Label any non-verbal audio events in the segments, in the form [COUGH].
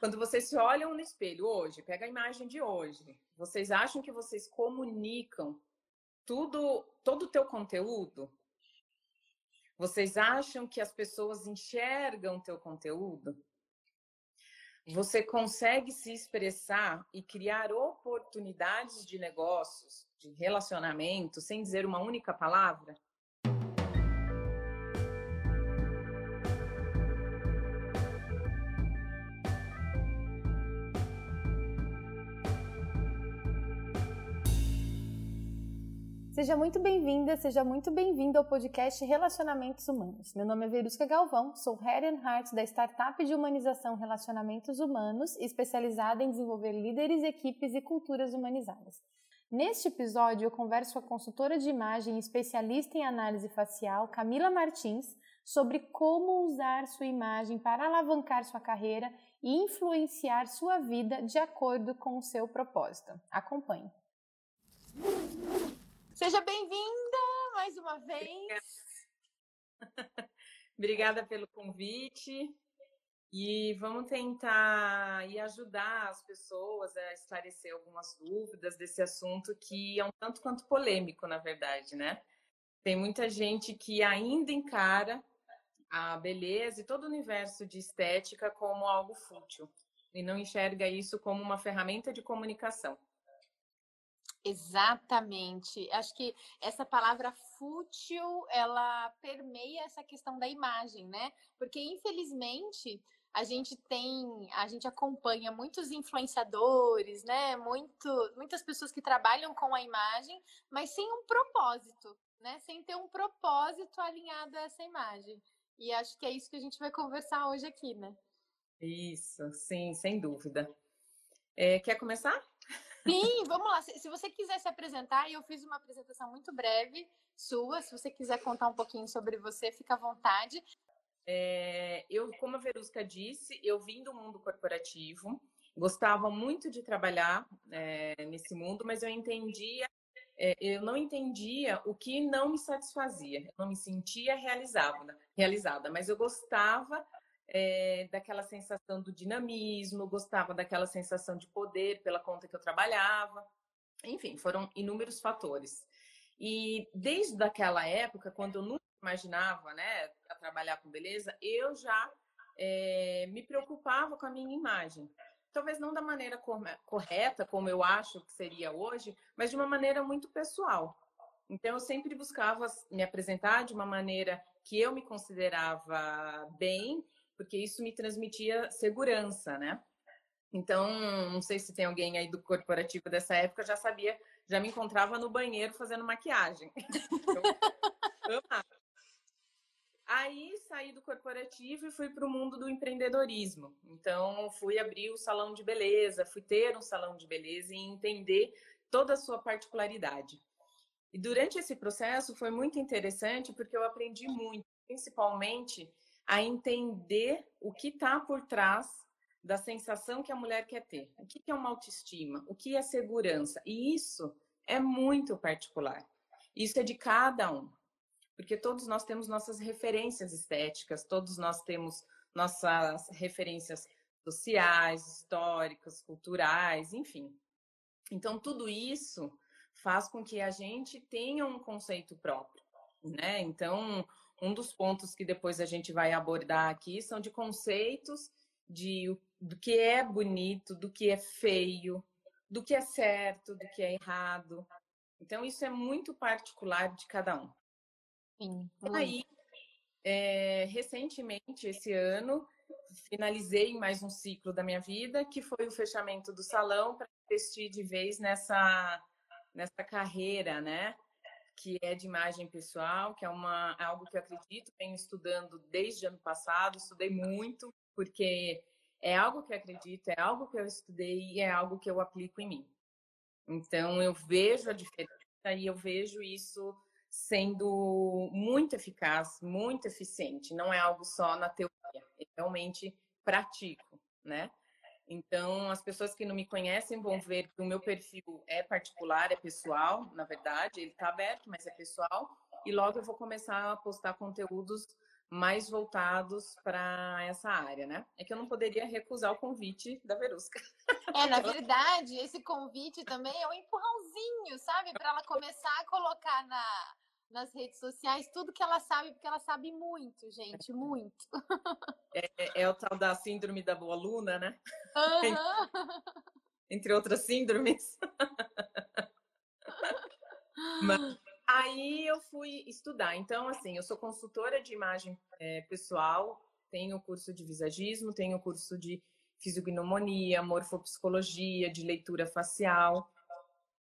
Quando vocês se olham no espelho hoje, pega a imagem de hoje, vocês acham que vocês comunicam tudo, todo o teu conteúdo? Vocês acham que as pessoas enxergam o teu conteúdo? Você consegue se expressar e criar oportunidades de negócios, de relacionamento, sem dizer uma única palavra? Seja muito bem-vinda, seja muito bem-vindo ao podcast Relacionamentos Humanos. Meu nome é Verusca Galvão, sou Head and Heart da startup de humanização Relacionamentos Humanos, especializada em desenvolver líderes, equipes e culturas humanizadas. Neste episódio, eu converso com a consultora de imagem e especialista em análise facial, Camila Martins, sobre como usar sua imagem para alavancar sua carreira e influenciar sua vida de acordo com o seu propósito. Acompanhe. Seja bem-vinda mais uma vez. [LAUGHS] Obrigada pelo convite. E vamos tentar e ajudar as pessoas a esclarecer algumas dúvidas desse assunto que é um tanto quanto polêmico, na verdade, né? Tem muita gente que ainda encara a beleza e todo o universo de estética como algo fútil e não enxerga isso como uma ferramenta de comunicação. Exatamente. Acho que essa palavra fútil, ela permeia essa questão da imagem, né? Porque infelizmente a gente tem, a gente acompanha muitos influenciadores, né? Muito, muitas pessoas que trabalham com a imagem, mas sem um propósito, né? Sem ter um propósito alinhado a essa imagem. E acho que é isso que a gente vai conversar hoje aqui, né? Isso, sim, sem dúvida. É, quer começar? Sim, vamos lá. Se, se, você quiser se apresentar, eu fiz uma apresentação muito breve sua. Se você quiser contar um pouquinho sobre você, fica à vontade. É, eu, como a Verusca disse, eu vim do mundo corporativo, gostava muito de trabalhar é, nesse mundo, mas eu entendia, é, eu não entendia o que não me satisfazia, eu não me sentia realizada, realizada, mas eu gostava é, daquela sensação do dinamismo, gostava daquela sensação de poder pela conta que eu trabalhava. Enfim, foram inúmeros fatores. E desde aquela época, quando eu nunca imaginava né, a trabalhar com beleza, eu já é, me preocupava com a minha imagem. Talvez não da maneira correta, como eu acho que seria hoje, mas de uma maneira muito pessoal. Então, eu sempre buscava me apresentar de uma maneira que eu me considerava bem porque isso me transmitia segurança, né? Então, não sei se tem alguém aí do corporativo dessa época, já sabia, já me encontrava no banheiro fazendo maquiagem. [LAUGHS] Então, Aí saí do corporativo e fui para o mundo do empreendedorismo. Então, fui abrir o salão de beleza, fui ter um salão de beleza e entender toda a sua particularidade. E durante esse processo foi muito interessante porque eu aprendi muito, principalmente a entender o que está por trás da sensação que a mulher quer ter. O que é uma autoestima? O que é segurança? E isso é muito particular. Isso é de cada um. Porque todos nós temos nossas referências estéticas, todos nós temos nossas referências sociais, históricas, culturais, enfim. Então, tudo isso faz com que a gente tenha um conceito próprio, né? Então, um dos pontos que depois a gente vai abordar aqui são de conceitos de do que é bonito, do que é feio, do que é certo, do que é errado. Então, isso é muito particular de cada um. Sim. Aí, é, recentemente, esse ano, finalizei mais um ciclo da minha vida, que foi o fechamento do salão para investir de vez nessa, nessa carreira, né? Que é de imagem pessoal, que é uma, algo que eu acredito, venho estudando desde ano passado, estudei muito, porque é algo que eu acredito, é algo que eu estudei e é algo que eu aplico em mim. Então, eu vejo a diferença e eu vejo isso sendo muito eficaz, muito eficiente. Não é algo só na teoria, eu realmente pratico, né? Então, as pessoas que não me conhecem vão ver que o meu perfil é particular, é pessoal, na verdade, ele está aberto, mas é pessoal. E logo eu vou começar a postar conteúdos mais voltados para essa área, né? É que eu não poderia recusar o convite da Verusca. [LAUGHS] É, na verdade, esse convite também é um empurrãozinho, sabe? Para ela começar a colocar na, nas redes sociais tudo que ela sabe, porque ela sabe muito, gente, muito. É, é, é o tal da síndrome da boa aluna, né? [LAUGHS] Uhum. Entre outras síndromes. [LAUGHS] Mas, aí eu fui estudar. Então, assim, eu sou consultora de imagem é, pessoal, tenho curso de visagismo, tenho curso de fisiognomonia, morfopsicologia, de leitura facial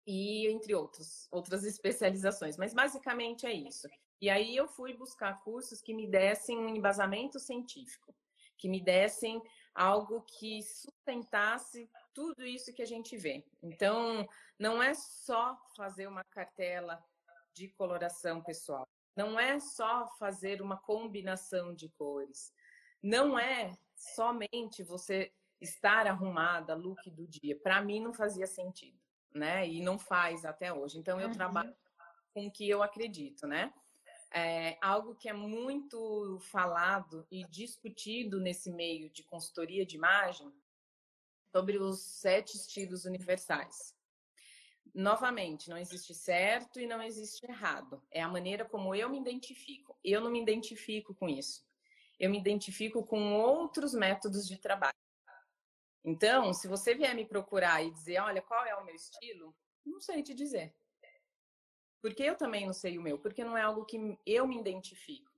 e entre outros, outras especializações. Mas basicamente é isso. E aí eu fui buscar cursos que me dessem um embasamento científico, que me dessem algo que sustentasse tudo isso que a gente vê. Então, não é só fazer uma cartela de coloração pessoal, não é só fazer uma combinação de cores, não é somente você estar arrumada, look do dia. Para mim não fazia sentido, né? E não faz até hoje. Então eu uhum. trabalho com o que eu acredito, né? É algo que é muito falado e discutido nesse meio de consultoria de imagem sobre os sete estilos universais. Novamente, não existe certo e não existe errado. É a maneira como eu me identifico. Eu não me identifico com isso. Eu me identifico com outros métodos de trabalho. Então, se você vier me procurar e dizer, olha, qual é o meu estilo, não sei te dizer. Porque eu também não sei o meu, porque não é algo que eu me identifico.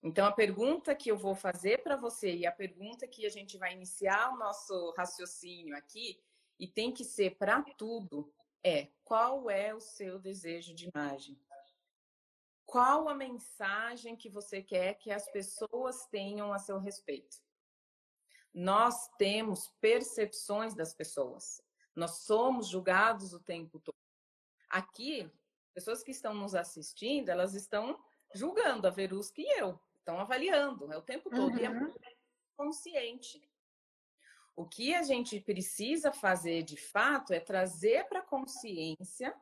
Então, a pergunta que eu vou fazer para você e a pergunta que a gente vai iniciar o nosso raciocínio aqui, e tem que ser para tudo, é qual é o seu desejo de imagem? Qual a mensagem que você quer que as pessoas tenham a seu respeito? Nós temos percepções das pessoas. Nós somos julgados o tempo todo. Aqui, pessoas que estão nos assistindo, elas estão julgando a Verusca e eu estão avaliando é o tempo todo uhum. e é uhum. muito consciente. O que a gente precisa fazer de fato é trazer para a consciência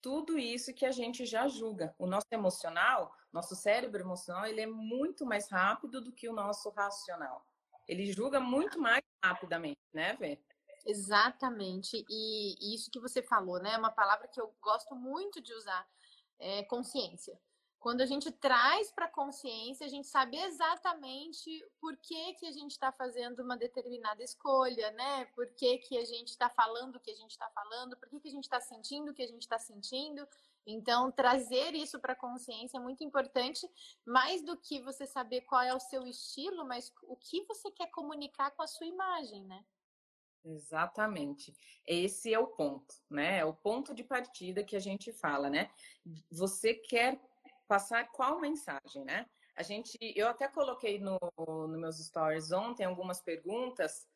tudo isso que a gente já julga. O nosso emocional, nosso cérebro emocional, ele é muito mais rápido do que o nosso racional. Ele julga muito mais rapidamente, né, Vê? Exatamente. E isso que você falou, né? É uma palavra que eu gosto muito de usar, é consciência. Quando a gente traz para a consciência, a gente sabe exatamente por que, que a gente está fazendo uma determinada escolha, né? Por que, que a gente está falando o que a gente está falando, por que, que a gente está sentindo o que a gente está sentindo. Então, trazer isso para a consciência é muito importante, mais do que você saber qual é o seu estilo, mas o que você quer comunicar com a sua imagem, né? Exatamente. Esse é o ponto, né? É o ponto de partida que a gente fala, né? Você quer passar qual mensagem, né? A gente, eu até coloquei no, no meus stories ontem algumas perguntas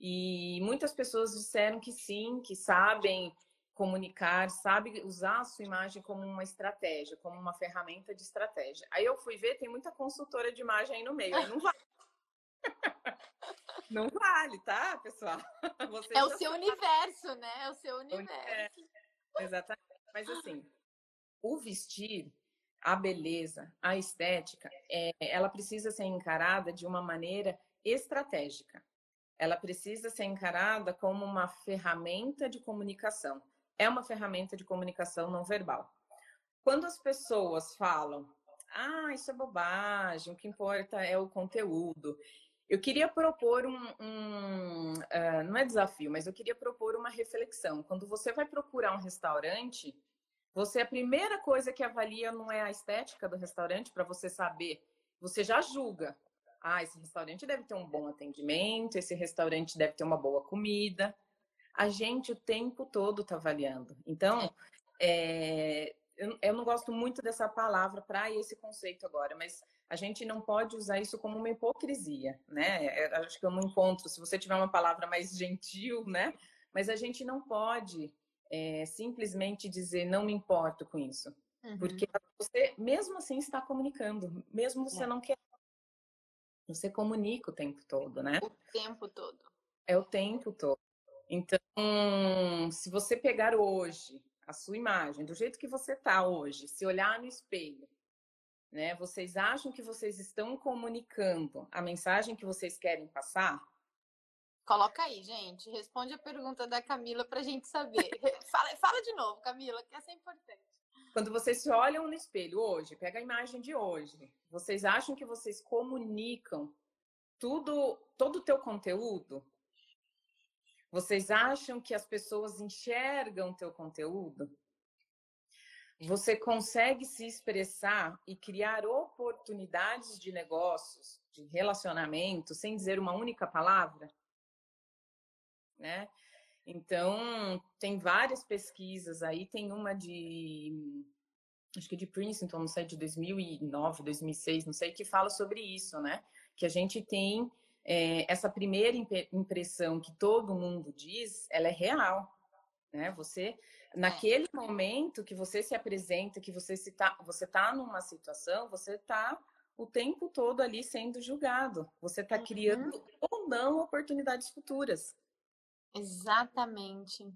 e muitas pessoas disseram que sim, que sabem comunicar, sabem usar a sua imagem como uma estratégia, como uma ferramenta de estratégia. Aí eu fui ver, tem muita consultora de imagem aí no meio, aí não vale. não vale, tá, pessoal? [LAUGHS] Você é o seu sabe. universo, né? É o seu universo. É, exatamente. Mas assim, [LAUGHS] o vestir a beleza, a estética, é, ela precisa ser encarada de uma maneira estratégica. Ela precisa ser encarada como uma ferramenta de comunicação. É uma ferramenta de comunicação não verbal. Quando as pessoas falam, ah, isso é bobagem, o que importa é o conteúdo. Eu queria propor um, um uh, não é desafio, mas eu queria propor uma reflexão. Quando você vai procurar um restaurante, você, a primeira coisa que avalia não é a estética do restaurante, para você saber. Você já julga. Ah, esse restaurante deve ter um bom atendimento, esse restaurante deve ter uma boa comida. A gente o tempo todo está avaliando. Então, é, eu, eu não gosto muito dessa palavra para esse conceito agora, mas a gente não pode usar isso como uma hipocrisia, né? É, acho que eu não encontro, se você tiver uma palavra mais gentil, né? Mas a gente não pode é, simplesmente dizer não me importo com isso. Uhum. Porque você, mesmo assim, está comunicando, mesmo você é. não quer. Você comunica o tempo todo, né? O tempo todo. É o tempo todo. Então, se você pegar hoje a sua imagem, do jeito que você está hoje, se olhar no espelho, né? Vocês acham que vocês estão comunicando a mensagem que vocês querem passar? Coloca aí, gente. Responde a pergunta da Camila para a gente saber. fala, fala de novo, Camila, que essa é importante. Quando vocês se olham no espelho hoje, pega a imagem de hoje. Vocês acham que vocês comunicam tudo, todo o teu conteúdo? Vocês acham que as pessoas enxergam teu conteúdo? Você consegue se expressar e criar oportunidades de negócios, de relacionamento, sem dizer uma única palavra? Né? Então, tem várias pesquisas aí, tem uma de acho que de Princeton, não sei, de 2009, 2006, não sei, que fala sobre isso, né? Que a gente tem é, essa primeira impressão que todo mundo diz, ela é real, né? Você, naquele é. momento que você se apresenta, que você se tá, você tá numa situação, você tá o tempo todo ali sendo julgado. Você está criando uhum. ou não oportunidades futuras. Exatamente.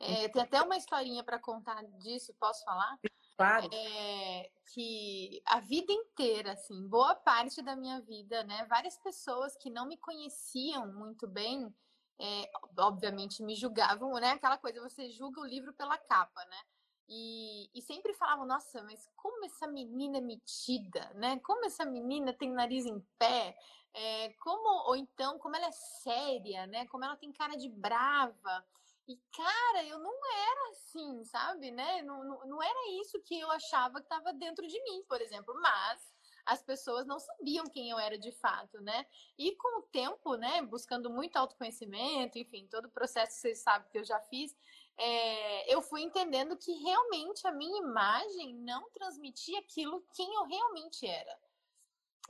É, tem até uma historinha para contar disso, posso falar? Claro. É, que a vida inteira, assim, boa parte da minha vida, né? Várias pessoas que não me conheciam muito bem, é, obviamente me julgavam, né? Aquela coisa, você julga o livro pela capa, né? E, e, sempre falavam, nossa, mas como essa menina é metida, né? Como essa menina tem nariz em pé, é, como, ou então, como ela é séria, né? Como ela tem cara de brava. E, cara, eu não era assim, sabe, né? Não, não, não era isso que eu achava que estava dentro de mim, por exemplo. Mas as pessoas não sabiam quem eu era de fato, né? E com o tempo, né, buscando muito autoconhecimento, enfim, todo o processo vocês sabem que eu já fiz, é, eu fui entendendo que realmente a minha imagem não transmitia aquilo quem eu realmente era.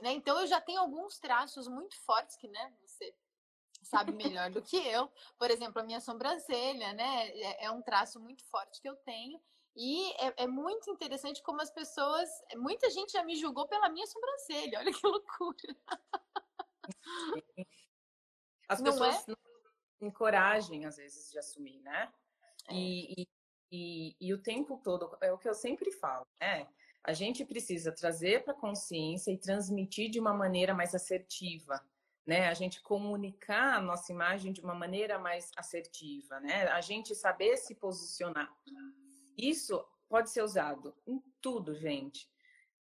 Né? Então eu já tenho alguns traços muito fortes que, né, sabe melhor do que eu. Por exemplo, a minha sobrancelha, né? É, é um traço muito forte que eu tenho. E é, é, muito interessante como as pessoas. Muita gente já me julgou pela minha sobrancelha. Olha que loucura. [LAUGHS] As não pessoas é? não têm coragem, às vezes, de assumir, né? É. E, e, e, e, o tempo todo, é o que eu sempre falo, né? A gente precisa trazer para a consciência e transmitir de uma maneira mais assertiva né? A gente comunicar a nossa imagem de uma maneira mais assertiva, né? A gente saber se posicionar. Isso pode ser usado em tudo, gente.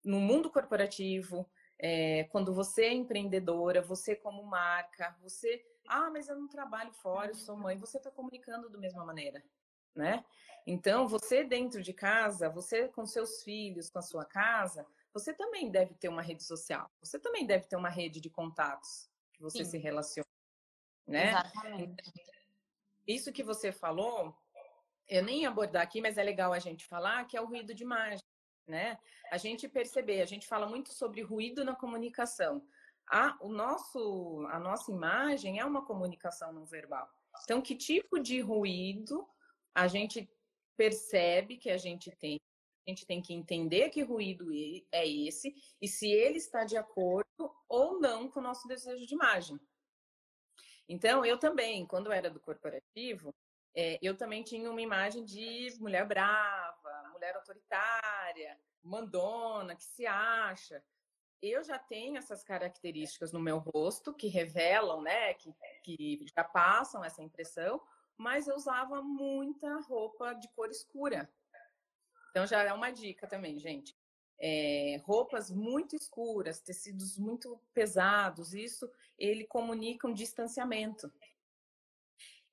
No mundo corporativo, é, quando você é empreendedora, você como marca, você, ah, mas eu não trabalho fora, eu sou mãe, você está comunicando da mesma maneira, né? Então, você dentro de casa, você com seus filhos, com a sua casa, você também deve ter uma rede social, você também deve ter uma rede de contatos, você Sim. se relaciona, né? Exatamente. Isso que você falou, eu nem ia abordar aqui, mas é legal a gente falar que é o ruído de imagem, né? A gente perceber, a gente fala muito sobre ruído na comunicação. A, o nosso, a nossa imagem é uma comunicação não verbal. Então, que tipo de ruído a gente percebe que a gente tem a gente tem que entender que ruído é esse e se ele está de acordo ou não com o nosso desejo de imagem. Então, eu também, quando eu era do corporativo, é, eu também tinha uma imagem de mulher brava, mulher autoritária, mandona, que se acha. Eu já tenho essas características no meu rosto que revelam, né, que, que já passam essa impressão, mas eu usava muita roupa de cor escura. Então já é uma dica também, gente. É, roupas muito escuras, tecidos muito pesados, isso ele comunica um distanciamento.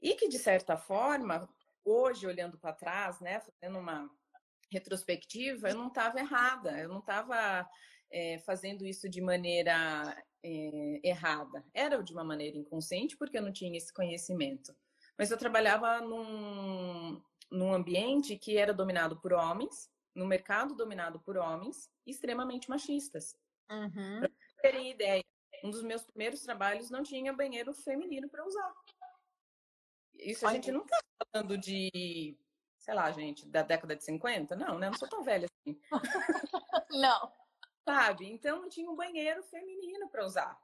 E que, de certa forma, hoje, olhando para trás, né, fazendo uma retrospectiva, eu não estava errada, eu não estava é, fazendo isso de maneira é, errada. Era de uma maneira inconsciente, porque eu não tinha esse conhecimento. Mas eu trabalhava num, num ambiente que era dominado por homens, no mercado dominado por homens, extremamente machistas. Uhum. Para terem ideia, um dos meus primeiros trabalhos não tinha banheiro feminino para usar. Isso a gente não está falando de, sei lá, gente, da década de 50? Não, né? Não sou tão velha assim. [LAUGHS] não. Sabe? Então não tinha um banheiro feminino para usar.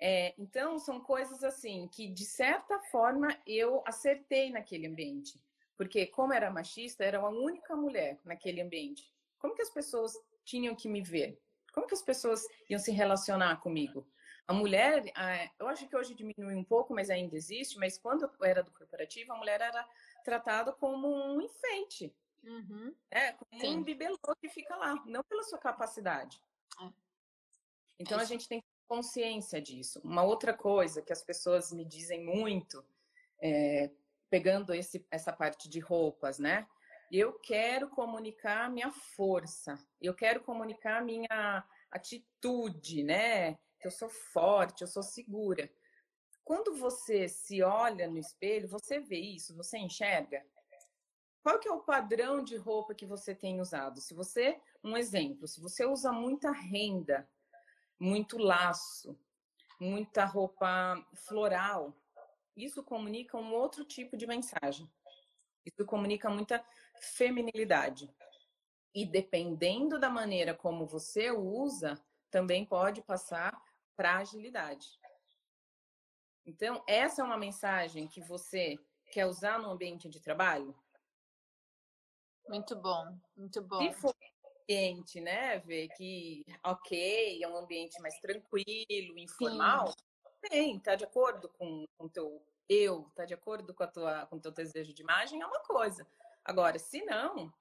É, então, são coisas assim que, de certa forma, eu acertei naquele ambiente. Porque, como era machista, era a única mulher naquele ambiente. Como que as pessoas tinham que me ver? Como que as pessoas iam se relacionar comigo? A mulher, eu acho que hoje diminui um pouco, mas ainda existe, mas quando eu era do corporativo, a mulher era tratada como um enfeite. Uhum. É, como Sim. um bibelô que fica lá, não pela sua capacidade. É. Então é a gente tem consciência disso. Uma outra coisa que as pessoas me dizem muito, é, pegando esse, essa parte de roupas, né? Eu quero comunicar minha força, eu quero comunicar minha atitude, né? Que eu sou forte, eu sou segura. Quando você se olha no espelho, você vê isso, você enxerga? Qual que é o padrão de roupa que você tem usado? Se você, um exemplo, se você usa muita renda, muito laço, muita roupa floral, isso comunica um outro tipo de mensagem. Isso comunica muita feminilidade. E dependendo da maneira como você usa, também pode passar para agilidade. Então, essa é uma mensagem que você quer usar no ambiente de trabalho? Muito bom, muito bom. Se for um ambiente, né, ver que, ok, é um ambiente mais tranquilo, informal, Sim. Bem, tá de acordo com o teu eu, tá de acordo com, a tua, com o teu desejo de imagem, é uma coisa. Agora, se não,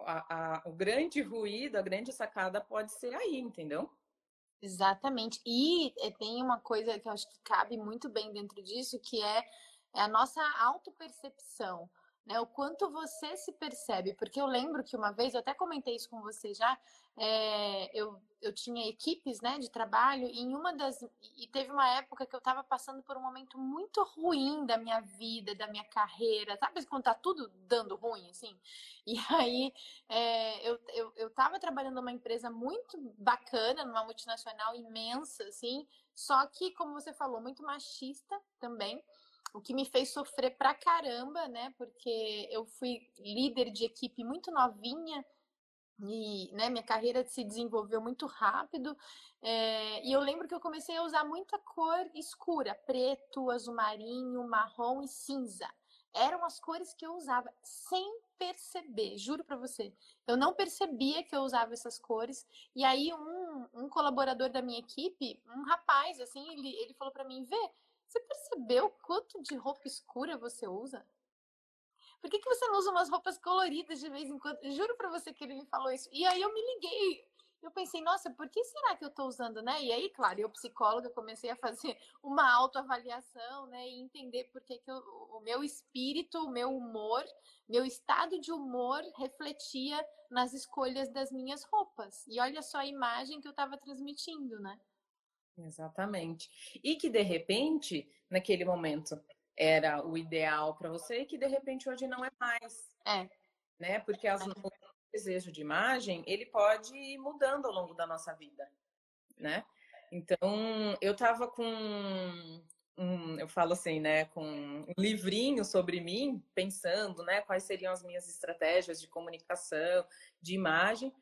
a, a, o grande ruído, a grande sacada pode ser aí, entendeu? Exatamente. E eh, tem uma coisa que eu acho que cabe muito bem dentro disso, que é, é a nossa autopercepção né? O quanto você se percebe, porque eu lembro que uma vez, eu até comentei isso com você já, é, eu, eu tinha equipes né, de trabalho e em uma das. E teve uma época que eu estava passando por um momento muito ruim da minha vida, da minha carreira, sabe quando tá tudo dando ruim, assim? E [LAUGHS] aí é, eu, eu, eu trabalhando numa empresa muito bacana, numa multinacional imensa, assim, só que, como você falou, muito machista também o que me fez sofrer pra caramba, né? Porque eu fui líder de equipe muito novinha e né, minha carreira se desenvolveu muito rápido. É, e eu lembro que eu comecei a usar muita cor escura: preto, azul marinho, marrom e cinza. Eram as cores que eu usava sem perceber, juro para você. Eu não percebia que eu usava essas cores. E aí, um, um colaborador da minha equipe, um rapaz, assim, ele, ele falou para mim: Vê, você percebeu quanto de roupa escura você usa? Por que, que você não usa umas roupas coloridas de vez em quando? Juro para você que ele me falou isso. E aí eu me liguei. Eu pensei, nossa, por que será que eu estou usando, né? E aí, claro, eu, psicóloga, comecei a fazer [LAUGHS] uma autoavaliação, né? E entender por que, que eu, o meu espírito, o meu humor, meu estado de humor refletia nas escolhas das minhas roupas. E olha só a imagem que eu estava transmitindo, né? Exatamente. E que de repente, naquele momento, era o ideal para você e que de repente hoje não é mais. É. Né? Porque as, o desejo de imagem, ele pode ir mudando ao longo da nossa vida, né? Então, eu tava com um, eu falo assim, né, com um livrinho sobre mim, pensando, né, quais seriam as minhas estratégias de comunicação, de imagem,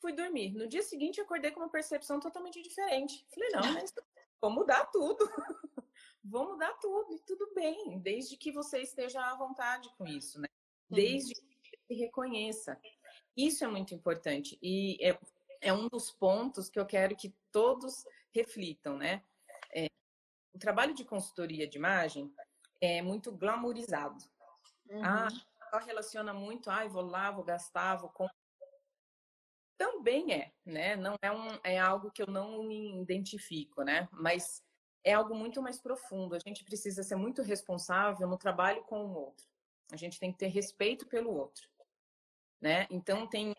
fui dormir. No dia seguinte, acordei com uma percepção totalmente diferente. Falei, não, mas vou mudar tudo. [LAUGHS] vou mudar tudo, e tudo bem, desde que você esteja à vontade com isso, né? Desde que você se reconheça. Isso é muito importante. E é, é um dos pontos que eu quero que todos reflitam, né? É, o trabalho de consultoria de imagem é muito glamourizado. Uhum. Ah, relaciona muito, ah, vou lá, vou gastar, vou comprar também é, né? Não é, um, é algo que eu não me identifico, né? Mas é algo muito mais profundo. A gente precisa ser muito responsável no trabalho com o outro. A gente tem que ter respeito pelo outro, né? Então tem,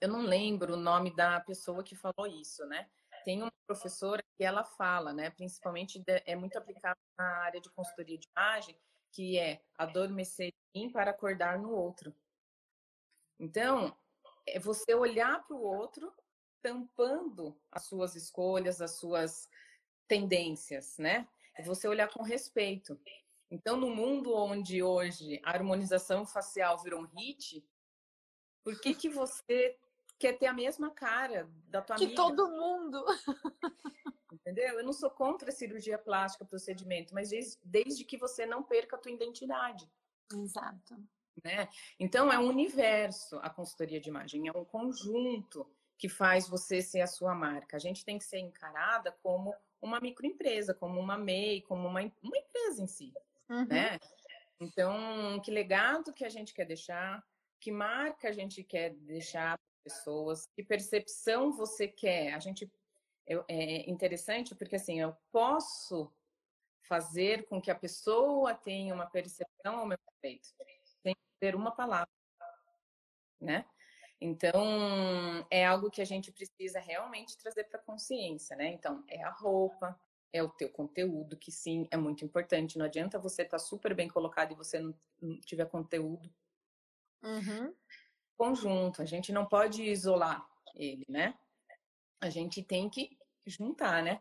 eu não lembro o nome da pessoa que falou isso, né? Tem uma professora que ela fala, né? Principalmente é muito aplicado na área de consultoria de imagem, que é adormecer em para acordar no outro. Então, é você olhar para o outro tampando as suas escolhas, as suas tendências, né? É você olhar com respeito. Então, no mundo onde hoje a harmonização facial virou um hit, por que que você quer ter a mesma cara da tua que amiga? Que todo mundo. Entendeu? Eu não sou contra a cirurgia plástica, procedimento, mas desde, desde que você não perca a tua identidade. Exato. Né? Então, é um universo a consultoria de imagem, é um conjunto que faz você ser a sua marca. A gente tem que ser encarada como uma microempresa, como uma MEI, como uma, uma empresa em si, uhum. né? Então, que legado que a gente quer deixar, que marca a gente quer deixar para pessoas, que percepção você quer. A gente é, é interessante porque assim, eu posso fazer com que a pessoa tenha uma percepção ao meu respeito, sem ter uma palavra, né? Então, é algo que a gente precisa realmente trazer para a consciência, né? Então, é a roupa, é o teu conteúdo, que sim, é muito importante. Não adianta você estar tá super bem colocado e você não, não tiver conteúdo. Uhum. Conjunto, a gente não pode isolar ele, né? A gente tem que juntar, né?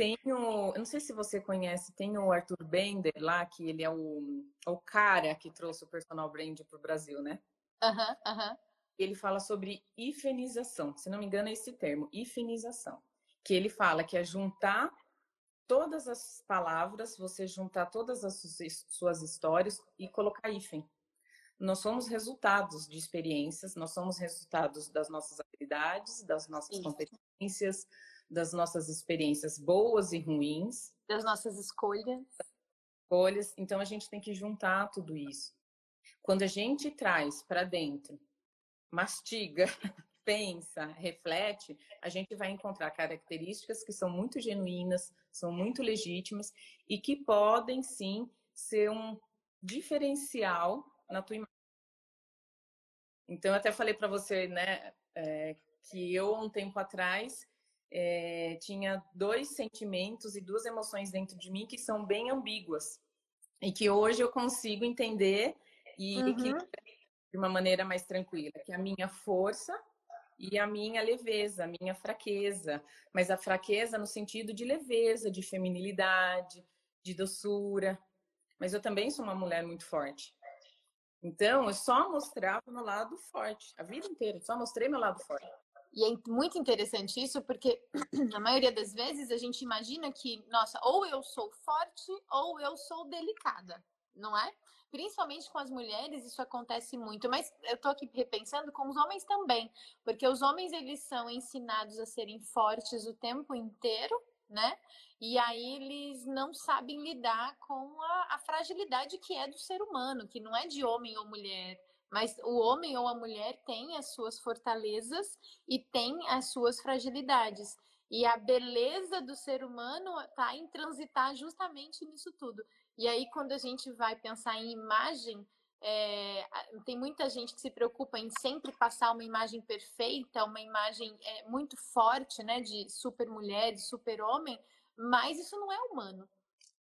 Tem o, eu não sei se você conhece, tem o Arthur Bender lá, que ele é o, o cara que trouxe o personal brand para o Brasil, né? Aham, uhum, aham. Uhum ele fala sobre ifenização, se não me engano é esse termo, ifenização, que ele fala que é juntar todas as palavras, você juntar todas as suas histórias e colocar hífen. Nós somos resultados de experiências, nós somos resultados das nossas habilidades, das nossas Isso. competências, das nossas experiências boas e ruins, das nossas escolhas. Escolhas. Então a gente tem que juntar tudo isso. Quando a gente traz para dentro mastiga, [LAUGHS] pensa, reflete, a gente vai encontrar características que são muito genuínas, são muito legítimas e que podem sim ser um diferencial na tua imagem. Então, eu até falei para você, né, é, que eu, um tempo atrás, é, tinha dois sentimentos e duas emoções dentro de mim que são bem ambíguas e que hoje eu consigo entender e uhum. que de uma maneira mais tranquila, que é a minha força e a minha leveza, a minha fraqueza, mas a fraqueza no sentido de leveza, de feminilidade, de doçura. Mas eu também sou uma mulher muito forte. Então, eu só mostrava meu lado forte, a vida inteira, só mostrei meu lado forte. E é muito interessante isso, porque [CLEARS THROAT] na maioria das vezes a gente imagina que, nossa, ou eu sou forte ou eu sou delicada, não é? principalmente com as mulheres, isso acontece muito, mas eu tô aqui repensando com os homens também, porque os homens eles são ensinados a serem fortes o tempo inteiro, né? E aí eles não sabem lidar com a, a fragilidade que é do ser humano, que não é de homem ou mulher, mas o homem ou a mulher tem as suas fortalezas e tem as suas fragilidades. E a beleza do ser humano está em transitar justamente nisso tudo. E aí, quando a gente vai pensar em imagem, é, tem muita gente que se preocupa em sempre passar uma imagem perfeita, uma imagem é, muito forte, né, de super mulher, de super homem, mas isso não é humano,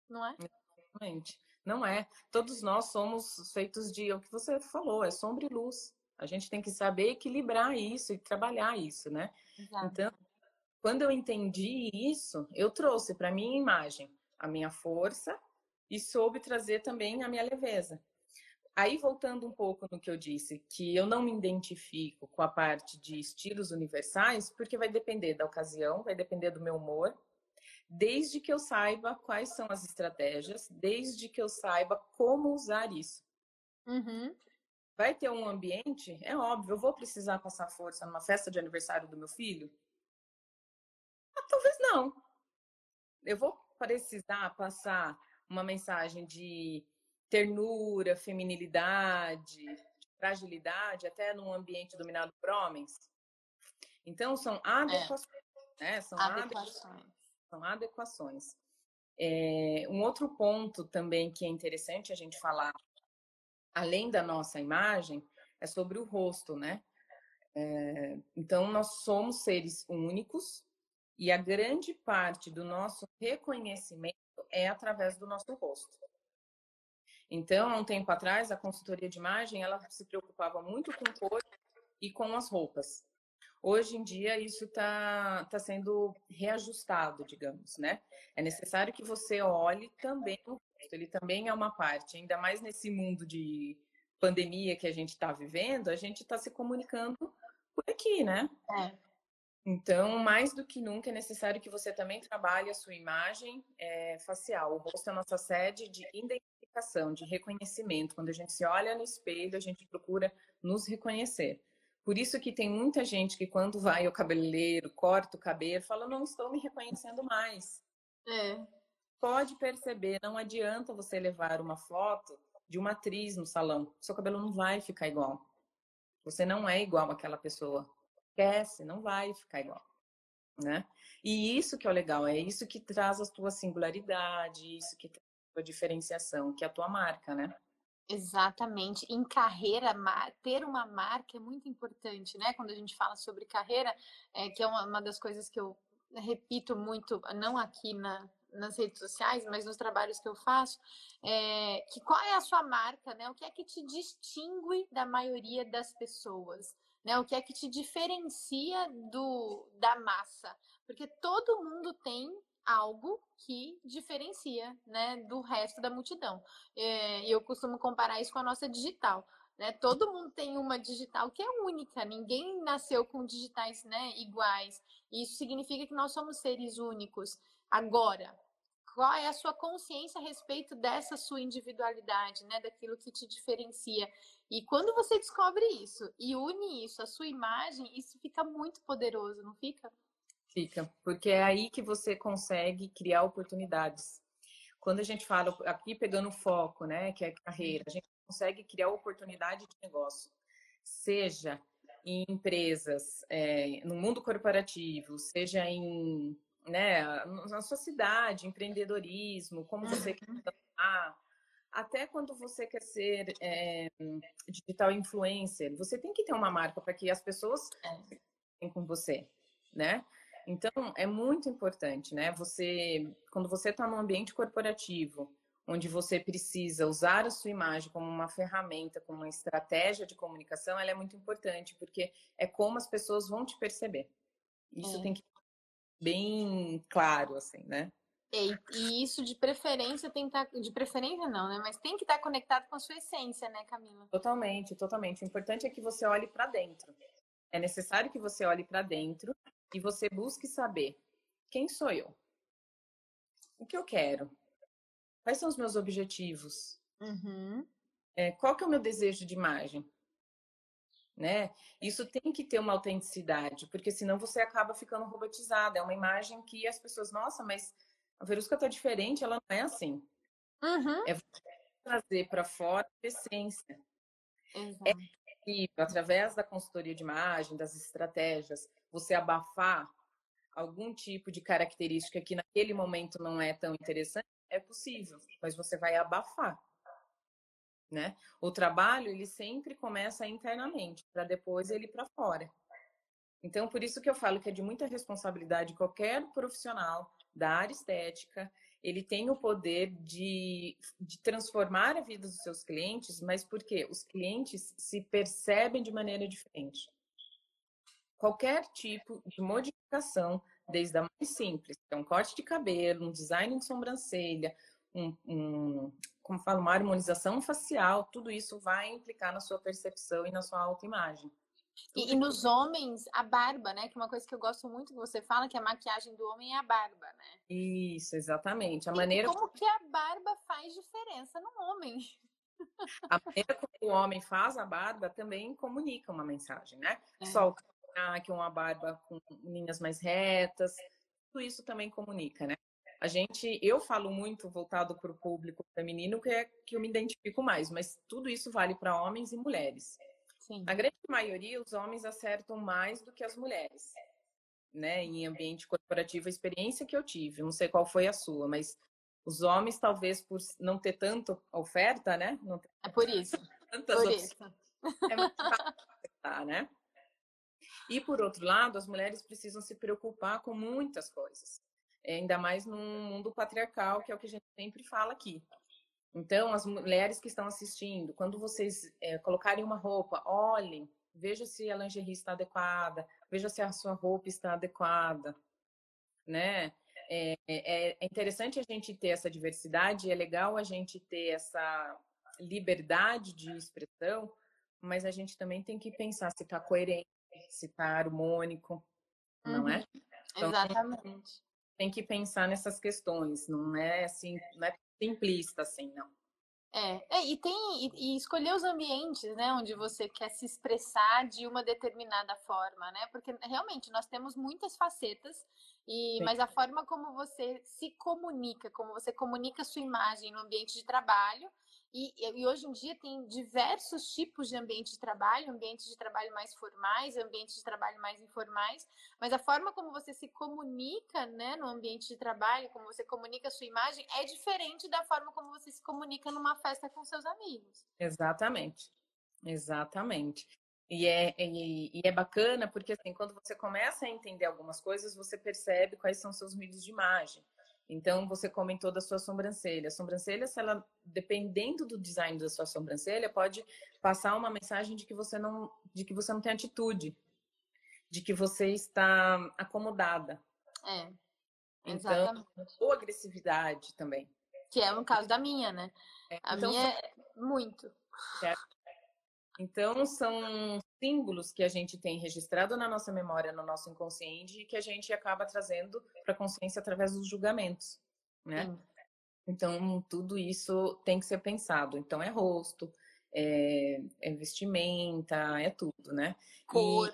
não é? Exatamente. Não é. Todos nós somos feitos de é o que você falou, é sombra e luz. A gente tem que saber equilibrar isso e trabalhar isso, né? Exato. Então, quando eu entendi isso, eu trouxe para minha imagem a minha força e soube trazer também a minha leveza. Aí, voltando um pouco no que eu disse, que eu não me identifico com a parte de estilos universais, porque vai depender da ocasião, vai depender do meu humor, desde que eu saiba quais são as estratégias, desde que eu saiba como usar isso. Uhum. Vai ter um ambiente, é óbvio, eu vou precisar passar força numa festa de aniversário do meu filho? Ah, talvez não. Eu vou precisar passar uma mensagem de ternura, feminilidade, fragilidade, até num ambiente dominado por homens. Então, são adequações. É. Né? São adequações. São adequações. É, um outro ponto também que é interessante a gente falar, além da nossa imagem, é sobre o rosto, né? É, então, nós somos seres únicos e a grande parte do nosso reconhecimento é através do nosso rosto. Então, há um tempo atrás, a consultoria de imagem, ela se preocupava muito com cor e com as roupas. Hoje em dia, isso está tá sendo reajustado, digamos, né? É necessário que você olhe também o rosto, ele também é uma parte, ainda mais nesse mundo de pandemia que a gente está vivendo, a gente está se comunicando por aqui, né? É. Então, mais do que nunca, é necessário que você também trabalhe a sua imagem é, facial. O rosto é a nossa sede de identificação, de reconhecimento. Quando a gente se olha no espelho, a gente procura nos reconhecer. Por isso que tem muita gente que quando vai ao cabeleireiro, corta o cabelo, fala, não estou me reconhecendo mais. É. Pode perceber, não adianta você levar uma foto de uma atriz no salão. Seu cabelo não vai ficar igual. Você não é igual àquela pessoa. Esquece, não vai ficar igual. Né? E isso que é o legal, é isso que traz a tua singularidade, isso que traz a tua diferenciação, que é a tua marca, né? Exatamente. Em carreira, ter uma marca é muito importante, né? Quando a gente fala sobre carreira, é, que é uma, uma das coisas que eu repito muito, não aqui na, nas redes sociais, mas nos trabalhos que eu faço, é, que qual é a sua marca, né? O que é que te distingue da maioria das pessoas, né? O que é que te diferencia do da massa? Porque todo mundo tem algo que diferencia, né, do resto da multidão. É, eu costumo comparar isso com a nossa digital. Né? Todo mundo tem uma digital que é única, ninguém nasceu com digitais né, iguais. Isso significa que nós somos seres únicos. Agora, qual é a sua consciência a respeito dessa sua individualidade, né, daquilo que te diferencia? E quando você descobre isso e une isso à sua imagem, isso fica muito poderoso, não fica? Fica, porque é aí que você consegue criar oportunidades. Quando a gente fala aqui pegando foco, né, que é carreira, a gente consegue criar oportunidade de negócio, seja em empresas, é, no mundo corporativo, seja em, né, na sua cidade, empreendedorismo, como você quer trabalhar, até quando você quer ser é, digital influencer, você tem que ter uma marca para que as pessoas é. com você, né? Então, é muito importante, né? Você, quando você está num ambiente corporativo, onde você precisa usar a sua imagem como uma ferramenta, como uma estratégia de comunicação, ela é muito importante, porque é como as pessoas vão te perceber. Isso é. tem que ser bem claro, assim, né? E, e, isso de preferência tem que tá, de preferência não, né? Mas tem que estar tá conectado com a sua essência, né, Camila? Totalmente, totalmente. O importante é que você olhe para dentro. É necessário que você olhe para dentro e você busque saber quem sou eu, o que eu quero, quais são os meus objetivos, uhum. é, qual que é o meu desejo de imagem, né? Isso tem que ter uma autenticidade, porque senão você acaba ficando robotizada. É uma imagem que as pessoas, nossa, mas a Verusca tá diferente, ela não é assim. Uhum. É você trazer para fora a essência. Exato. É através da consultoria de imagem, das estratégias, você abafar algum tipo de característica que naquele momento não é tão interessante, é possível, mas você vai abafar. Né? O trabalho ele sempre começa internamente para depois ele para fora. Então por isso que eu falo que é de muita responsabilidade qualquer profissional da área estética ele tem o poder de, de transformar a vida dos seus clientes, mas porque os clientes se percebem de maneira diferente. Qualquer tipo de modificação, desde a mais simples, é um corte de cabelo, um design de sobrancelha, um, um, como falo, uma harmonização facial, tudo isso vai implicar na sua percepção e na sua autoimagem. E, e, nos homens, a barba, né? Que é uma coisa que eu gosto muito que você fala, que a maquiagem do homem é a barba, né? Isso, exatamente. A e maneira como que a barba faz diferença no homem? A maneira como o homem faz a barba também comunica uma mensagem, né? É. Só o que uma barba com linhas mais retas, tudo isso também comunica, né? A gente, eu falo muito voltado para o público feminino, que é que eu me identifico mais, mas tudo isso vale para homens e mulheres. Sim. A grande maioria, os homens acertam mais do que as mulheres, né? Em ambiente corporativo, a experiência que eu tive, não sei qual foi a sua, mas os homens, talvez por não ter tanta oferta, né? Ter é por isso. [LAUGHS] Tantas por opções, isso. É muito fácil, né? E por outro lado, as mulheres precisam se preocupar com muitas coisas, ainda mais num mundo patriarcal, que é o que a gente sempre fala aqui. Então, as mulheres que estão assistindo, quando vocês é, colocarem uma roupa, olhem, veja se a lingerie está adequada, veja se a sua roupa está adequada, né? É, é, é interessante a gente ter essa diversidade, é legal a gente ter essa liberdade de expressão, mas a gente também tem que pensar se está coerente, se está harmônico, uhum. não é? Uhum. Então, Exatamente. Tem que pensar nessas questões, não é assim, não é simplista, assim, não. É, é e tem e, e, escolher os ambientes, né, onde você quer se expressar de uma determinada forma, né? Porque realmente nós temos muitas facetas e Sim. mas a forma como você se comunica, como você comunica a sua imagem no ambiente de trabalho e, e, hoje em dia tem diversos tipos de ambiente de trabalho, ambientes de trabalho mais formais, ambientes de trabalho mais informais, mas a forma como você se comunica né, no ambiente de trabalho, como você comunica a sua imagem, é diferente da forma como você se comunica numa festa com seus amigos. Exatamente, exatamente. E é, e, e é bacana porque assim, quando você começa a entender algumas coisas, você percebe quais são seus meios de imagem. Então, você comentou da sua sobrancelha. A sobrancelha, se ela, dependendo do design da sua sobrancelha, pode passar uma mensagem de que você não, de que você não tem atitude, de que você está acomodada. É. Então, ou agressividade também. Que é o caso da minha, né? É, a então, minha é muito. Certo. Então, são símbolos que a gente tem registrado na nossa memória, no nosso inconsciente, e que a gente acaba trazendo para a consciência através dos julgamentos, né? Sim. Então, tudo isso tem que ser pensado. Então, é rosto, é, é vestimenta, é tudo, né? Cor. E,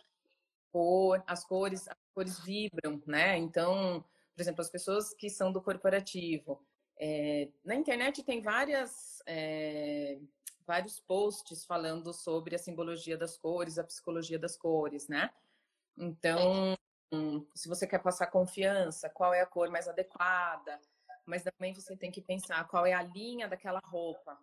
cor, as cores, as cores vibram, né? Então, por exemplo, as pessoas que são do corporativo, é, na internet tem várias é, vários posts falando sobre a simbologia das cores, a psicologia das cores, né? Então, se você quer passar confiança, qual é a cor mais adequada, mas também você tem que pensar qual é a linha daquela roupa,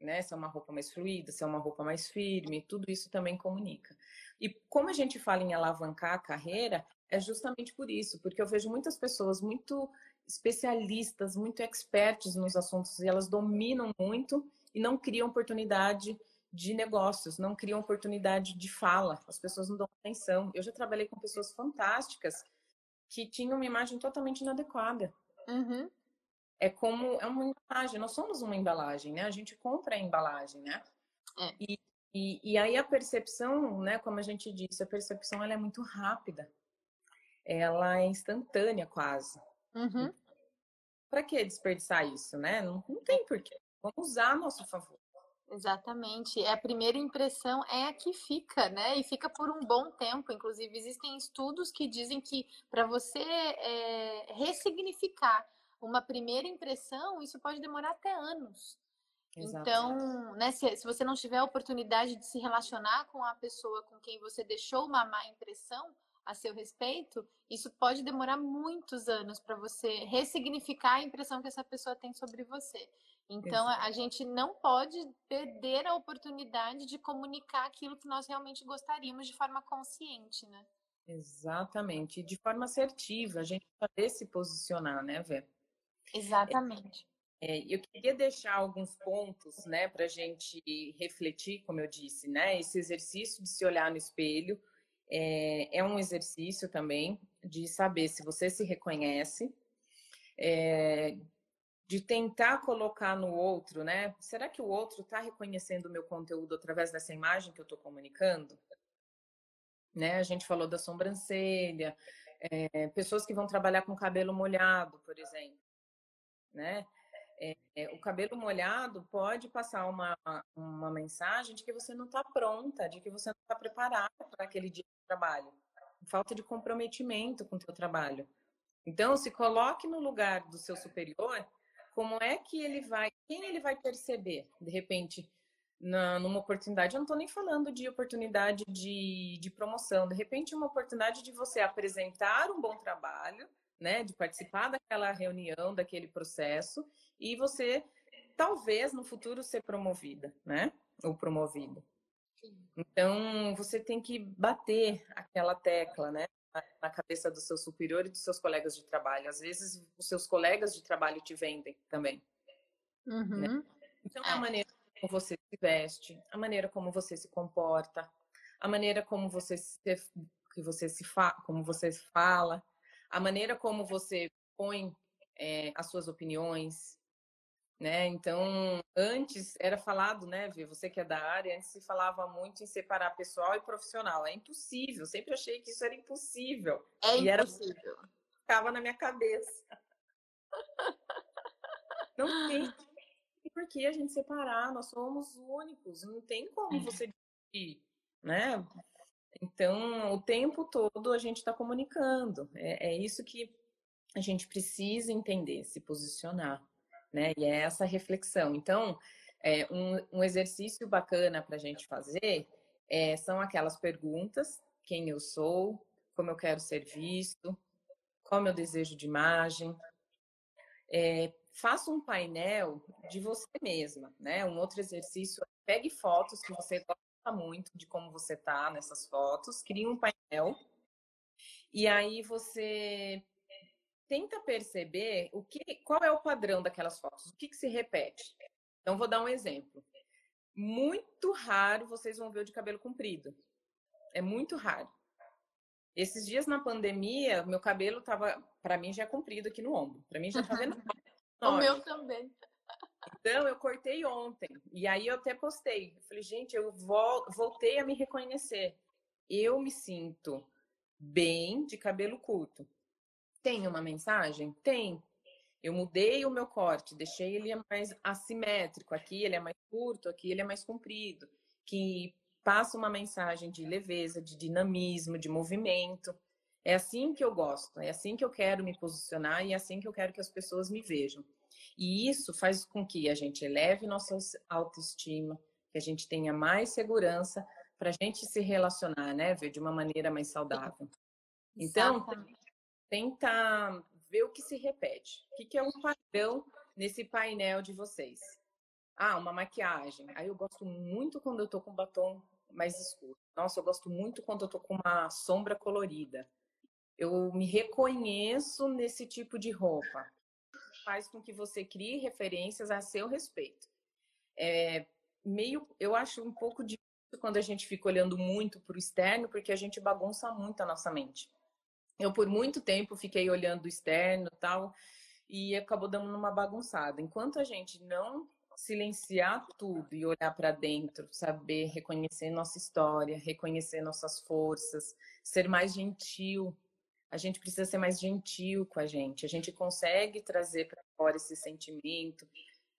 né? Se é uma roupa mais fluida, se é uma roupa mais firme, tudo isso também comunica. E como a gente fala em alavancar a carreira, é justamente por isso, porque eu vejo muitas pessoas muito especialistas, muito expertos nos assuntos e elas dominam muito e não criam oportunidade de negócios, não criam oportunidade de fala. As pessoas não dão atenção. Eu já trabalhei com pessoas fantásticas que tinham uma imagem totalmente inadequada. Uhum. É como é uma embalagem. Nós somos uma embalagem, né? A gente compra a embalagem, né? É. E, e, e, aí a percepção, né? Como a gente disse, a percepção ela é muito rápida. Ela é instantânea quase. Uhum. Para que desperdiçar isso, né? Não, não tem porquê. Vamos usar a nosso favor. Exatamente. É a primeira impressão é a que fica, né? E fica por um bom tempo. Inclusive, existem estudos que dizem que para você é, ressignificar uma primeira impressão, isso pode demorar até anos. Exato. Então, né, se, se você não tiver a oportunidade de se relacionar com a pessoa com quem você deixou uma má impressão a seu respeito, isso pode demorar muitos anos para você ressignificar a impressão que essa pessoa tem sobre você. Então, Exato. a gente não pode perder a oportunidade de comunicar aquilo que nós realmente gostaríamos de forma consciente, né? Exatamente. E de forma assertiva, a gente saber se posicionar, né, Vé? Exatamente. É, eu queria deixar alguns pontos, né, para a gente refletir, como eu disse, né? Esse exercício de se olhar no espelho é, é um exercício também de saber se você se reconhece, é, de tentar colocar no outro, né? Será que o outro está reconhecendo o meu conteúdo através dessa imagem que eu estou comunicando? Né? A gente falou da sobrancelha, é, pessoas que vão trabalhar com cabelo molhado, por exemplo, né? É, é, o cabelo molhado pode passar uma, uma mensagem de que você não está pronta, de que você não está preparada para aquele dia de trabalho, falta de comprometimento com o teu trabalho. Então, se coloque no lugar do seu superior como é que ele vai, quem ele vai perceber, de repente, na, numa oportunidade, eu não estou nem falando de oportunidade de, de promoção, de repente uma oportunidade de você apresentar um bom trabalho, né, de participar daquela reunião, daquele processo, e você talvez no futuro ser promovida, né, ou promovido. Então, você tem que bater aquela tecla, né? Na cabeça do seu superior e dos seus colegas de trabalho. Às vezes, os seus colegas de trabalho te vendem também. Né? Uhum. Né? Então, é a maneira como você se veste, a maneira como você se comporta, a maneira como você se, que você se fa, como você fala, a maneira como você põe é, as suas opiniões, né? Então, antes era falado, né, Vê, você que é da área, antes se falava muito em separar pessoal e profissional. É impossível, sempre achei que isso era impossível. É e impossível. Era, ficava na minha cabeça. Não tem, [LAUGHS] por que a gente separar, nós somos únicos, não tem como você dividir, né? Então, o tempo todo a gente está comunicando. É, é, isso que a gente precisa entender, se posicionar, né? E é essa reflexão. Então, é, um, um exercício bacana para a gente fazer é, são aquelas perguntas: quem eu sou, como eu quero ser visto, qual meu desejo de imagem. É, faça um painel de você mesma, né? Um outro exercício, pegue fotos que você gosta muito de como você tá nessas fotos, crie um painel e aí você tenta perceber o que, qual é o padrão daquelas fotos, o que, que se repete. Então, vou dar um exemplo. Muito raro vocês vão ver o de cabelo comprido. É muito raro. Esses dias na pandemia, meu cabelo tava, para mim já é comprido aqui no ombro. Para mim já tá vendo. [LAUGHS] [LAUGHS] o meu também. Então eu cortei ontem e aí eu até postei. Eu falei, gente, eu voltei a me reconhecer. Eu me sinto bem de cabelo curto. Tem uma mensagem? Tem. Eu mudei o meu corte, deixei ele mais assimétrico. Aqui ele é mais curto, aqui ele é mais comprido. Que passa uma mensagem de leveza, de dinamismo, de movimento. É assim que eu gosto, é assim que eu quero me posicionar e é assim que eu quero que as pessoas me vejam. E isso faz com que a gente eleve nossa autoestima, que a gente tenha mais segurança para a gente se relacionar, né, ver de uma maneira mais saudável. Então, Exatamente. Tenta ver o que se repete. O que é um padrão nesse painel de vocês? Ah, uma maquiagem. Aí eu gosto muito quando eu tô com batom mais escuro. Nossa, eu gosto muito quando eu tô com uma sombra colorida. Eu me reconheço nesse tipo de roupa. Faz com que você crie referências a seu respeito. É meio, eu acho um pouco difícil quando a gente fica olhando muito para o externo, porque a gente bagunça muito a nossa mente. Eu por muito tempo fiquei olhando o externo, tal, e acabou dando uma bagunçada. Enquanto a gente não silenciar tudo e olhar para dentro, saber reconhecer nossa história, reconhecer nossas forças, ser mais gentil. A gente precisa ser mais gentil com a gente. A gente consegue trazer para fora esse sentimento,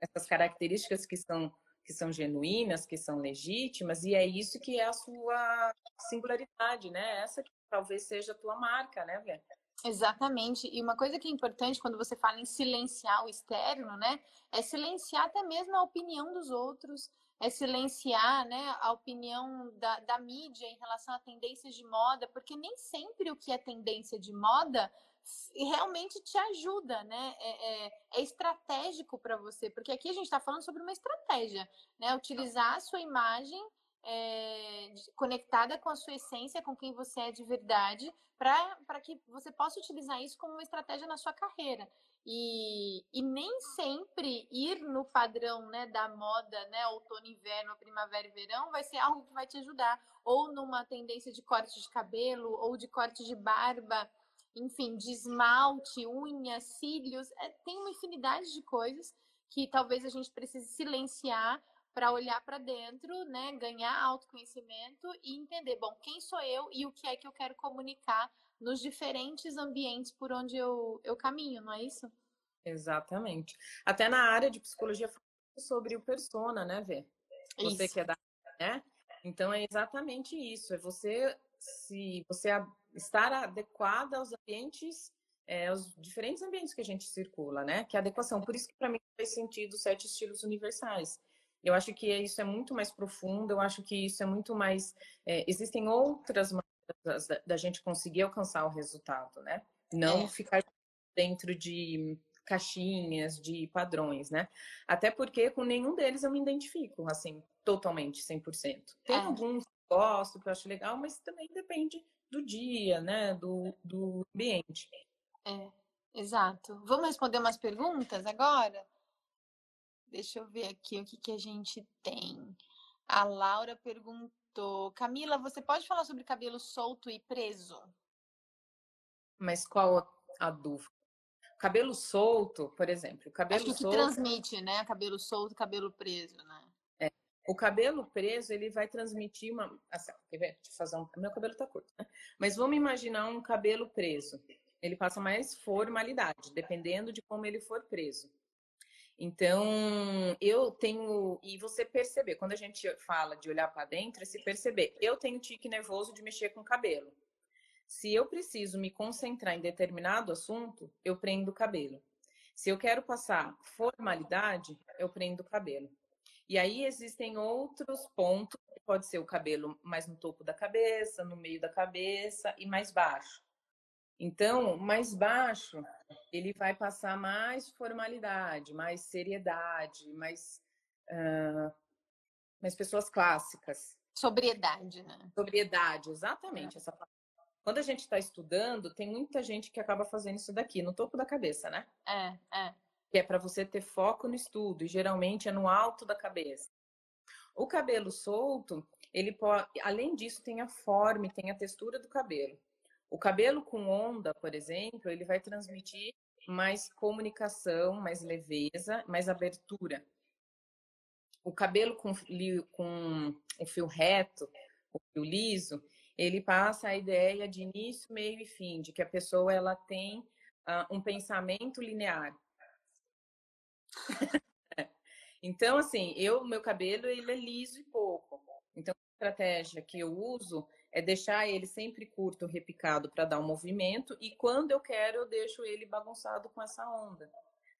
essas características que são que são genuínas, que são legítimas, e é isso que é a sua singularidade, né? Essa que talvez seja a tua marca, né, Vê? Exatamente. E uma coisa que é importante quando você fala em silenciar o externo, né? É silenciar até mesmo a opinião dos outros, é silenciar né, a opinião da, da mídia em relação a tendências de moda, porque nem sempre o que é tendência de moda realmente te ajuda, né? É, é, é estratégico para você, porque aqui a gente está falando sobre uma estratégia, né? Utilizar a sua imagem é, conectada com a sua essência, com quem você é de verdade, para que você possa utilizar isso como uma estratégia na sua carreira. E, e nem sempre ir no padrão né, da moda, né, outono, inverno, primavera e verão, vai ser algo que vai te ajudar. Ou numa tendência de corte de cabelo, ou de corte de barba, enfim, de esmalte, unhas, cílios. É, tem uma infinidade de coisas que talvez a gente precise silenciar para olhar para dentro, né, ganhar autoconhecimento e entender, bom, quem sou eu e o que é que eu quero comunicar nos diferentes ambientes por onde eu, eu caminho, não é isso? Exatamente. Até na área de psicologia sobre o persona, né, Vê? Você isso. que é da né? Então é exatamente isso, é você se você estar adequada aos ambientes, é, aos diferentes ambientes que a gente circula, né? Que é adequação. Por isso que para mim faz sentido sete estilos universais. Eu acho que isso é muito mais profundo, eu acho que isso é muito mais. É, existem outras maneiras da, da, gente conseguir alcançar o resultado, né? Não é. ficar dentro de caixinhas, de padrões, né? Até porque com nenhum deles eu me identifico, assim, totalmente, 100%. Tem é. alguns que eu gosto, que eu acho legal, mas também depende do dia, né? Do, do ambiente. É, exato. Vamos responder umas perguntas agora? Deixa eu ver aqui o que, que a gente tem. A Laura perguntou: Camila, você pode falar sobre cabelo solto e preso? Mas qual a dúvida? Cabelo solto, por exemplo, cabelo Acho que solto. transmite, né? Cabelo solto, cabelo preso, né? É. O cabelo preso, ele vai transmitir uma. Assim, quer fazer um. Meu cabelo tá curto, né? Mas vamos imaginar um cabelo preso. Ele passa mais formalidade, dependendo de como ele for preso. Então, eu tenho. E você perceber, quando a gente fala de olhar para dentro, é se perceber. Eu tenho tique nervoso de mexer com o cabelo. Se eu preciso me concentrar em determinado assunto, eu prendo o cabelo. Se eu quero passar formalidade, eu prendo o cabelo. E aí existem outros pontos, pode ser o cabelo mais no topo da cabeça, no meio da cabeça e mais baixo. Então, mais baixo, ele vai passar mais formalidade, mais seriedade, mais, uh, mais pessoas clássicas. Sobriedade, né? Sobriedade, exatamente. É. Essa Quando a gente está estudando, tem muita gente que acaba fazendo isso daqui, no topo da cabeça, né? É, é que é para você ter foco no estudo, e geralmente é no alto da cabeça. O cabelo solto, ele pode, além disso, tem a forma e tem a textura do cabelo. O cabelo com onda, por exemplo, ele vai transmitir mais comunicação, mais leveza, mais abertura. O cabelo com, com o fio reto, o fio liso, ele passa a ideia de início, meio e fim, de que a pessoa ela tem uh, um pensamento linear. então, assim, eu, meu cabelo, ele é liso e pouco. Então, a estratégia que eu uso é deixar ele sempre curto, repicado para dar um movimento e quando eu quero eu deixo ele bagunçado com essa onda.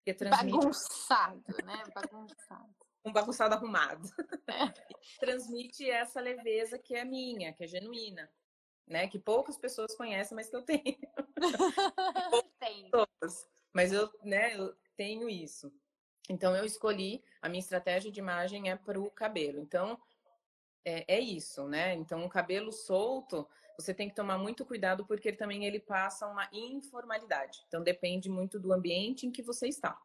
Que transmite... Bagunçado, né? Bagunçado. um bagunçado arrumado. É. [LAUGHS] transmite essa leveza que é minha, que é genuína, né? Que poucas pessoas conhecem, mas que eu tenho. [LAUGHS] Tem. Mas eu, né, eu tenho isso. Então, eu escolhi, a minha estratégia de imagem é para o cabelo. Então, é, é, isso, né? Então, o cabelo solto, você tem que tomar muito cuidado, porque ele, também ele passa uma informalidade. Então, depende muito do ambiente em que você está.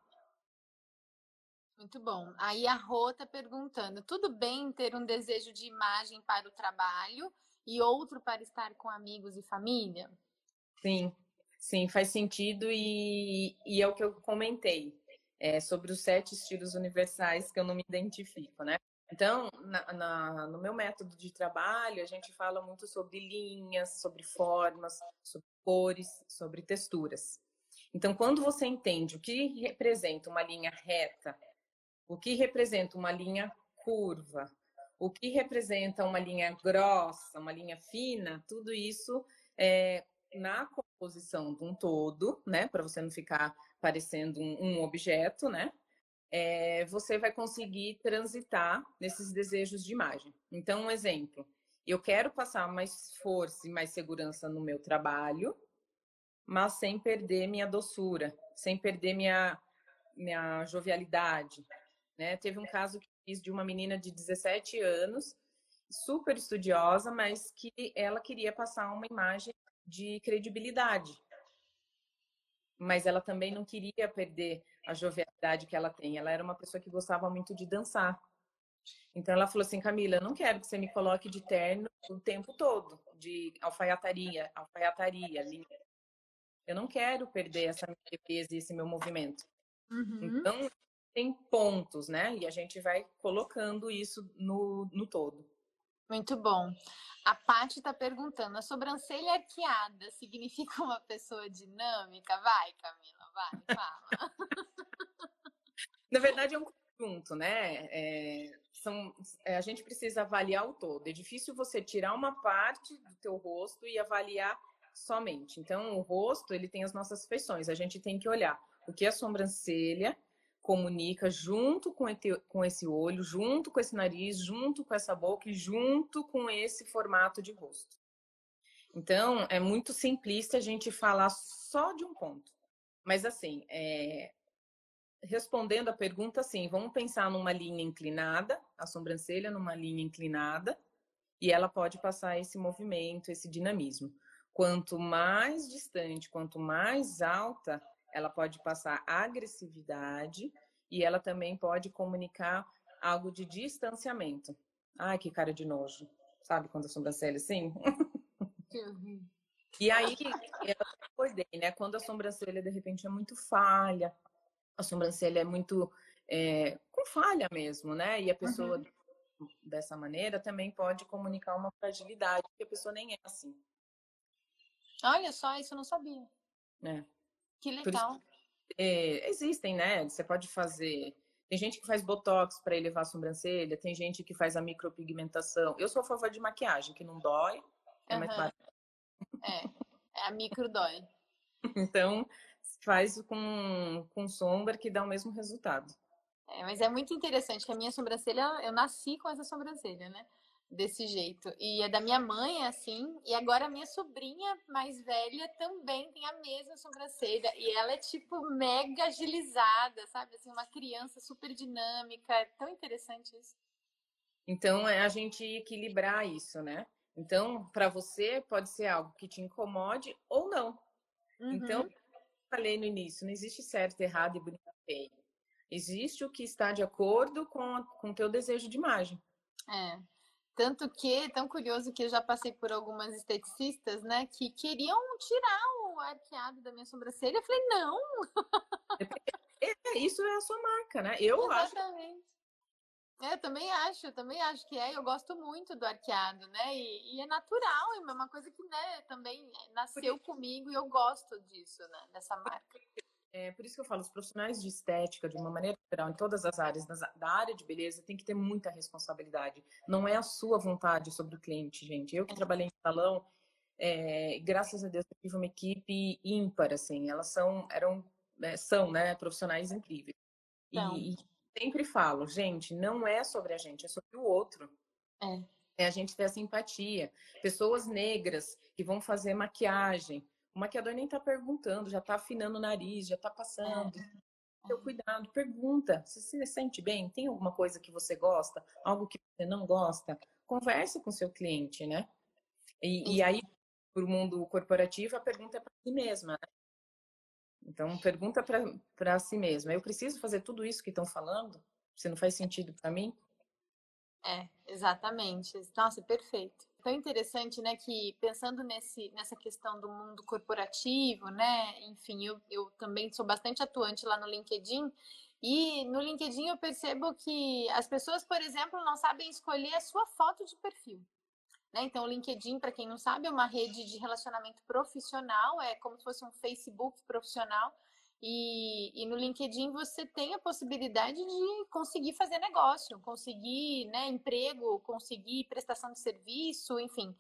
Muito bom. Aí a Rô tá perguntando: tudo bem ter um desejo de imagem para o trabalho e outro para estar com amigos e família? Sim, sim, faz sentido e, e é o que eu comentei é, sobre os sete estilos universais que eu não me identifico, né? Então, na, na, no meu método de trabalho, a gente fala muito sobre linhas, sobre formas, sobre cores, sobre texturas. Então, quando você entende o que representa uma linha reta, o que representa uma linha curva, o que representa uma linha grossa, uma linha fina, tudo isso é na composição de um todo, né? Para você não ficar parecendo um, um objeto, né? É, você vai conseguir transitar nesses desejos de imagem. Então, um exemplo: eu quero passar mais força e mais segurança no meu trabalho, mas sem perder minha doçura, sem perder minha, minha jovialidade. Né? Teve um caso que fiz de uma menina de 17 anos, super estudiosa, mas que ela queria passar uma imagem de credibilidade mas ela também não queria perder a jovialidade que ela tem. Ela era uma pessoa que gostava muito de dançar. Então ela falou assim, Camila, eu não quero que você me coloque de terno o tempo todo, de alfaiataria, alfaiataria, linha. Eu não quero perder essa minha defesa e esse meu movimento. Uhum. Então tem pontos, né? E a gente vai colocando isso no, no todo. Muito bom. A Paty está perguntando: a sobrancelha arqueada significa uma pessoa dinâmica? Vai, Camila, vai, fala. Na verdade, é um conjunto, né? É, são, é, a gente precisa avaliar o todo. É difícil você tirar uma parte do teu rosto e avaliar somente. Então, o rosto, ele tem as nossas feições. A gente tem que olhar o que a sobrancelha, comunica junto com, com esse olho, junto com esse nariz, junto com essa boca e junto com esse formato de rosto. Então, é muito simplista a gente falar só de um ponto. Mas, assim, é... respondendo a pergunta, assim, vamos pensar numa linha inclinada, a sobrancelha numa linha inclinada, e ela pode passar esse movimento, esse dinamismo. Quanto mais distante, quanto mais alta, ela pode passar agressividade e ela também pode comunicar algo de distanciamento. Ai, que cara de nojo. Sabe quando a sobrancelha assim? e aí, acordei, né? Quando a sobrancelha, de repente, é muito falha, a sobrancelha é muito é, com falha mesmo, né? E a pessoa, uhum. dessa maneira, também pode comunicar uma fragilidade, porque a pessoa nem é assim. Olha só, isso eu não sabia. É. Que legal. É, existem, né? Você pode fazer Tem gente que faz botox para elevar a sobrancelha, tem gente que faz a micropigmentação. Eu sou a favor de maquiagem, que não dói, é uhum. mais barato. É, a micro dói. [LAUGHS] Então, faz com, com sombra que dá o mesmo resultado. É, mas é muito interessante que a minha sobrancelha, eu nasci com essa sobrancelha, né? Desse jeito. E é da minha mãe, assim, e agora a minha sobrinha mais velha também tem a mesma sobrancelha. E ela é, tipo, mega agilizada, sabe? Assim, uma criança super dinâmica. É tão interessante isso. Então, é a gente equilibrar isso, né? Então, para você, pode ser algo que te incomode ou não. Então, uhum. Então, falei no início, não existe certo, errado e bonito feio. Existe o que está de acordo com o teu desejo de imagem. É. Tanto que, tão curioso que eu já passei por algumas esteticistas, né, que queriam tirar o arqueado da minha sobrancelha. Eu falei, não! É, é isso é a sua marca, né? Eu Exatamente. acho. É, eu também acho, eu também acho que é. Eu gosto muito do arqueado, né? E, e é natural, é uma coisa que né, também nasceu Porque... comigo e eu gosto disso, né? Dessa marca. É por isso que eu falo, os profissionais de estética, de uma maneira geral, em todas as áreas, da área de beleza, tem que ter muita responsabilidade. Não é a sua vontade sobre o cliente, gente. Eu que é. trabalhei em salão, é, graças a Deus, eu tive uma equipe ímpar, assim. Elas são, eram, é, são, né, profissionais incríveis. Então. E sempre falo, gente, não é sobre a gente, é sobre o outro. É. É a gente ter essa empatia. Pessoas negras que vão fazer maquiagem. O maquiador nem tá perguntando, já tá afinando o nariz, já tá passando. É. Teu cuidado, pergunta. Se você se sente bem, tem alguma coisa que você gosta, algo que você não gosta, converse com seu cliente, né? E, e aí, para o mundo corporativo, a pergunta é para si mesma. Né? Então, pergunta para si mesma: eu preciso fazer tudo isso que estão falando? Se não faz sentido para mim? É, exatamente. Nossa, perfeito. Tão interessante, né, que pensando nesse, nessa questão do mundo corporativo, né, enfim, eu, eu também sou bastante atuante lá no LinkedIn e no LinkedIn eu percebo que as pessoas, por exemplo, não sabem escolher a sua foto de perfil. Né? Então, o LinkedIn, para quem não sabe, é uma rede de relacionamento profissional, é como se fosse um Facebook profissional. E, e no LinkedIn você tem a possibilidade de conseguir fazer negócio, conseguir né, emprego, conseguir prestação de serviço, enfim,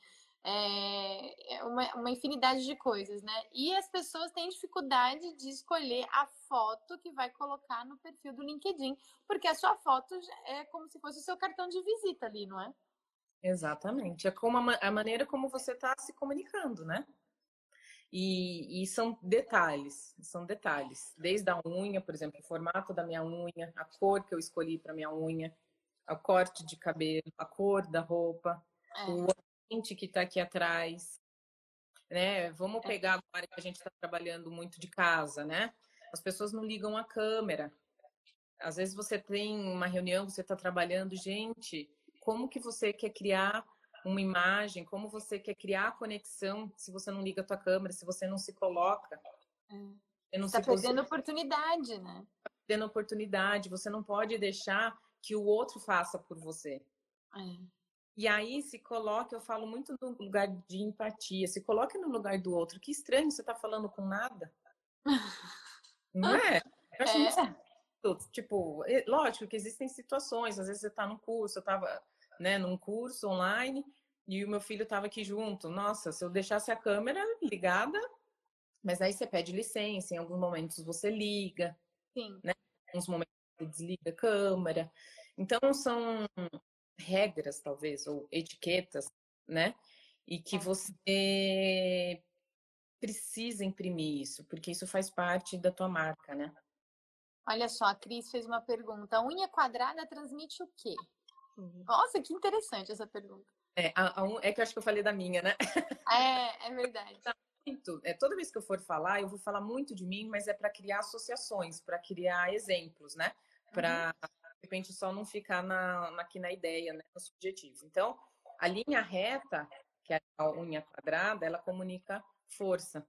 é, é uma, uma, infinidade de coisas, né? E as pessoas têm dificuldade de escolher a foto que vai colocar no perfil do LinkedIn, porque a sua foto é como se fosse o seu cartão de visita ali, não é? Exatamente. É como a, a maneira como você está se comunicando, né? E, e, são detalhes, são detalhes. Desde a unha, por exemplo, o formato da minha unha, a cor que eu escolhi para minha unha, o corte de cabelo, a cor da roupa, é. o ambiente que está aqui atrás. Né? Vamos é. pegar agora que a gente está trabalhando muito de casa, né? As pessoas não ligam a câmera. Às vezes você tem uma reunião, você está trabalhando, gente, como que você quer criar uma imagem, como você quer criar a conexão se você não liga a tua câmera, se você não se coloca. É. Você está perdendo oportunidade, né? Tá perdendo oportunidade, você não pode deixar que o outro faça por você. É. E aí se coloque, eu falo muito no lugar de empatia, se coloque no lugar do outro. Que estranho, você está falando com nada. não é? [LAUGHS] Eu acho é. muito tipo, lógico que existem situações, às vezes você está num curso, eu estava né, num curso online e o meu filho estava aqui junto. Nossa, se eu deixasse a câmera ligada, mas aí você pede licença, em alguns momentos você liga, Sim. né? Em alguns momentos você desliga a câmera. Então são regras, talvez, ou etiquetas, né? E que você precisa imprimir isso, porque isso faz parte da tua marca, né? Olha só, a Cris fez uma pergunta. A unha quadrada transmite o quê? Uhum. Nossa, que interessante essa pergunta. É, a, a um, é que eu acho que eu falei da minha, né? É, é verdade. [LAUGHS] Muito. É, toda vez que eu for falar, eu vou falar muito de mim, mas é para criar associações, para criar exemplos, né? Para, uhum. de repente, só não ficar na, aqui na ideia, né? no subjetivo. Então, a linha reta, que é a unha quadrada, ela comunica força.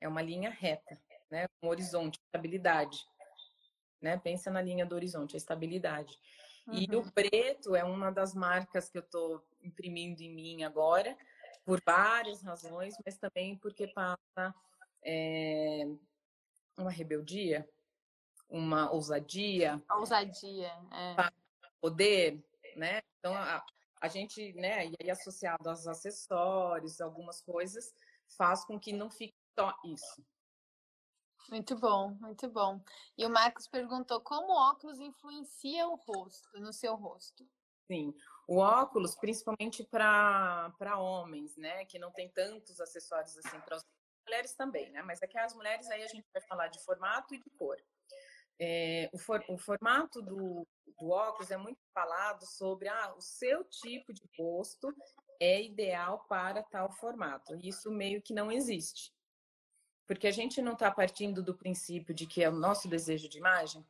É uma linha reta né? Um horizonte, estabilidade. Né? Pensa na linha do horizonte, a estabilidade. Uhum. E o uhum. preto é uma das marcas que eu estou imprimindo em mim agora, por várias razões, mas também porque passa é, uma rebeldia. uma ousadia. ousadia, é. Poder, né? Então, a, a gente, né, e aí associado aos acessórios, algumas coisas, faz com que não fique só isso. Muito bom, muito bom. E o Marcos perguntou como óculos influencia o rosto, no seu rosto. Sim, o óculos, principalmente para homens, né, que não tem tantos acessórios assim para as mulheres também, né? Mas aqui é as mulheres aí a gente vai falar de formato e de cor. É, o, for, o, formato do, do, óculos é muito falado sobre ah, o seu tipo de rosto é ideal para tal formato. Isso meio que não existe. Porque a gente não está partindo do princípio de que é o nosso desejo de imagem.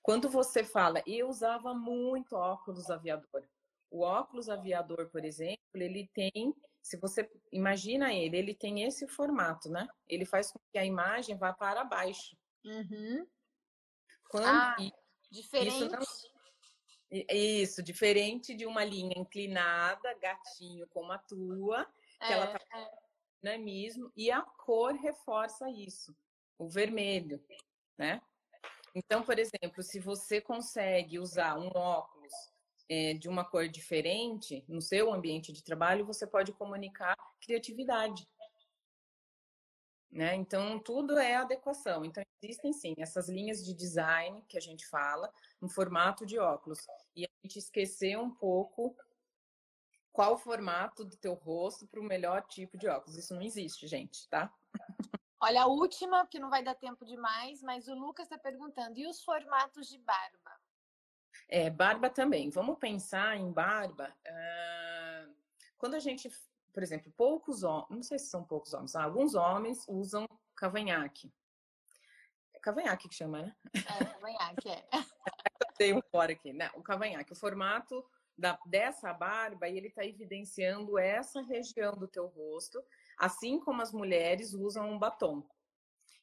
Quando você fala, eu usava muito óculos aviador. O óculos aviador, por exemplo, ele tem, se você imagina ele, ele tem esse formato, né? Ele faz com que a imagem vá para baixo. Uhum. Quando, ah, diferente. Isso, não, isso, diferente de uma linha inclinada, gatinho como a tua, que é, ela tá é. Dinamismo, e a cor reforça isso, o vermelho, né? Então, por exemplo, se você consegue usar um óculos é, de uma cor diferente no seu ambiente de trabalho, você pode comunicar criatividade. Né? Então, tudo é adequação. Então, existem sim essas linhas de design que a gente fala no formato de óculos. E a gente esquecer um pouco qual o formato do teu rosto para o melhor tipo de óculos. Isso não existe, gente, tá? Olha, a última, que não vai dar tempo demais, mas o Lucas está perguntando: e os formatos de barba? É, barba também. Vamos pensar em barba. Uh, quando a gente por exemplo, poucos homens, não sei se são poucos homens, alguns homens usam cavanhaque. É cavanhaque que chama, né? É, cavanhaque, é. [LAUGHS] Tem um fora aqui, né? O cavanhaque, o formato da, dessa barba, ele está evidenciando essa região do teu rosto, assim como as mulheres usam um batom.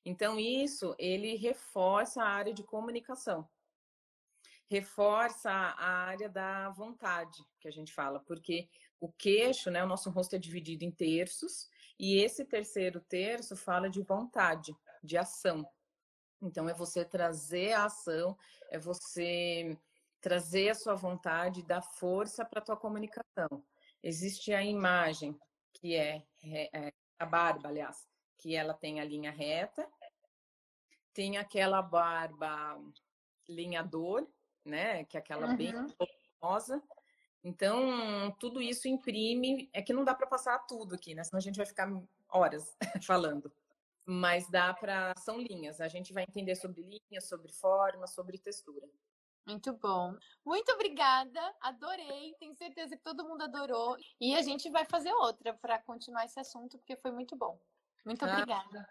Então, isso, ele reforça a área de comunicação. Reforça a área da vontade, que a gente fala, porque o queixo, né, o nosso rosto é dividido em terços, e esse terceiro terço fala de vontade, de ação. Então, é você trazer a ação, é você trazer a sua vontade, dar força para a tua comunicação. Existe a imagem, que é, é, a barba, aliás, que ela tem a linha reta, tem aquela barba linhador, né, que é aquela uhum. bem famosa, então, tudo isso imprime. É que não dá para passar tudo aqui, né? Senão a gente vai ficar horas [LAUGHS] falando. Mas dá para. São linhas. A gente vai entender sobre linhas, sobre forma, sobre textura. Muito bom. Muito obrigada. Adorei. Tenho certeza que todo mundo adorou. E a gente vai fazer outra para continuar esse assunto, porque foi muito bom. Muito ah, obrigada.